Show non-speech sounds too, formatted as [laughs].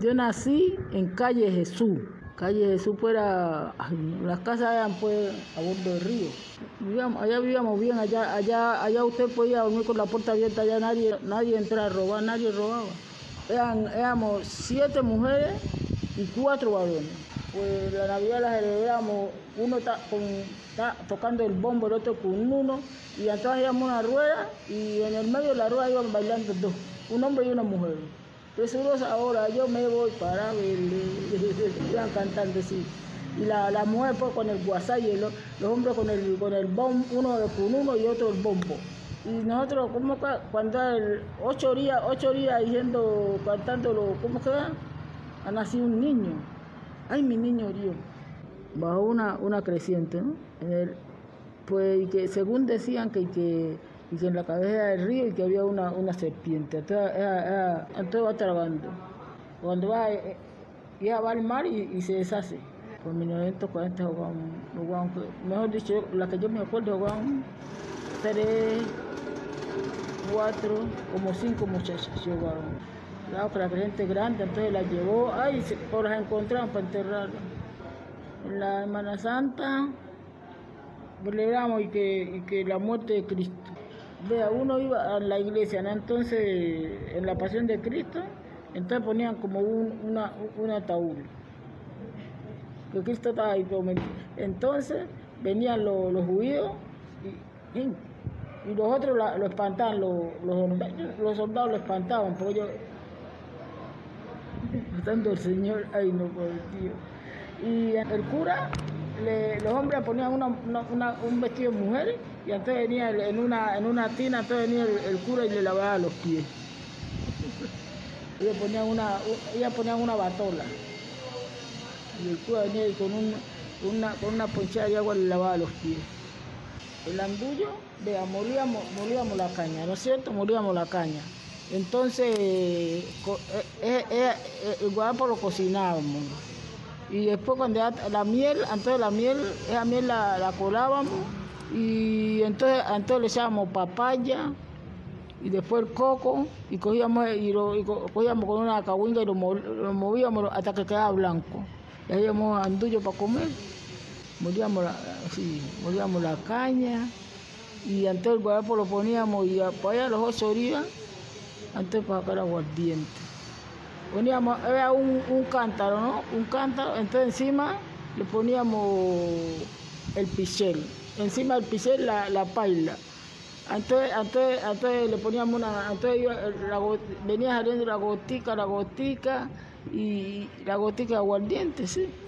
yo nací en calle Jesús. Calle Jesús fuera, las casas eran pues a bordo del río. Vivíamos, allá vivíamos bien, allá, allá, allá usted podía dormir con la puerta abierta, allá nadie, nadie entraba a robar, nadie robaba. Éramos siete mujeres y cuatro varones. Pues la Navidad la celebramos, uno está con, tocando el bombo, el otro con uno, y entonces íbamos una rueda y en el medio de la rueda iban bailando dos, un hombre y una mujer. Presuros ahora, yo me voy para verle, iban cantando así. Y la, la mujer pues con el guasá y el- los hombres con el, con el bombo, uno con uno y otro el bombo. Y nosotros, ¿cómo que cuando el ocho días, ocho días diciendo, cantándolo, ¿cómo que? Ha nacido un niño. Ay, mi niño Dios. Bajo una, una creciente, ¿no? Pues que según decían que, que, y que en la cabeza del río y que había una, una serpiente. Entonces, era- entonces va trabando. Cuando va, eh, ella va al mar y, se deshace. Por 1940 jugaban, jugaban, mejor dicho, la que yo me acuerdo jugaban tres, cuatro, como cinco muchachas jugaban. La otra gente grande, entonces la llevó, ay, se, o las encontraron para enterrarla. En la Semana Santa celebramos y que, y que la muerte de Cristo. Vea, uno iba a la iglesia. Entonces, en la pasión de Cristo, entonces ponían como un, una, un ataúd. Que Cristo estaba ahí. Entonces, venían los, judíos y, y, los otros lo espantaban, los, los, soldados lo espantaban, porque ellos, [laughs] matando al Señor, ay no, por tío. Y el cura, los hombres ponían un vestido de mujer y entonces venía en una, tina, entonces venía el, cura y le lavaba los pies. Ellos ponían una, ellas ponían una batola. Y el cura venía y con, un, una, con una ponchada de agua le lavaba los pies. El andullo, vea, molíamos, la caña, ¿no es cierto? Molíamos la caña. Entonces, eh, eh, eh, eh, el guarapo lo cocinábamos. Y después cuando la miel, entonces la miel, esa miel la, colábamos y entonces, entonces le echábamos papaya y después el coco y cogíamos, y lo, cogíamos con una cahuinga y lo, mo- lo movíamos hasta que quedaba blanco. Y hacíamos andullo para comer. Molíamos la, sí, molíamos la caña y antes el guarapo lo poníamos y para allá los ocho días, antes para sacar aguardiente. Poníamos, era un, un cántaro, ¿no? Un cántaro, entonces encima le poníamos el pichel, encima del pichel la, la paila. Entonces, entonces, entonces le poníamos una, entonces iba- la venía saliendo la gotica, la gotica y la gotica de aguardiente, sí.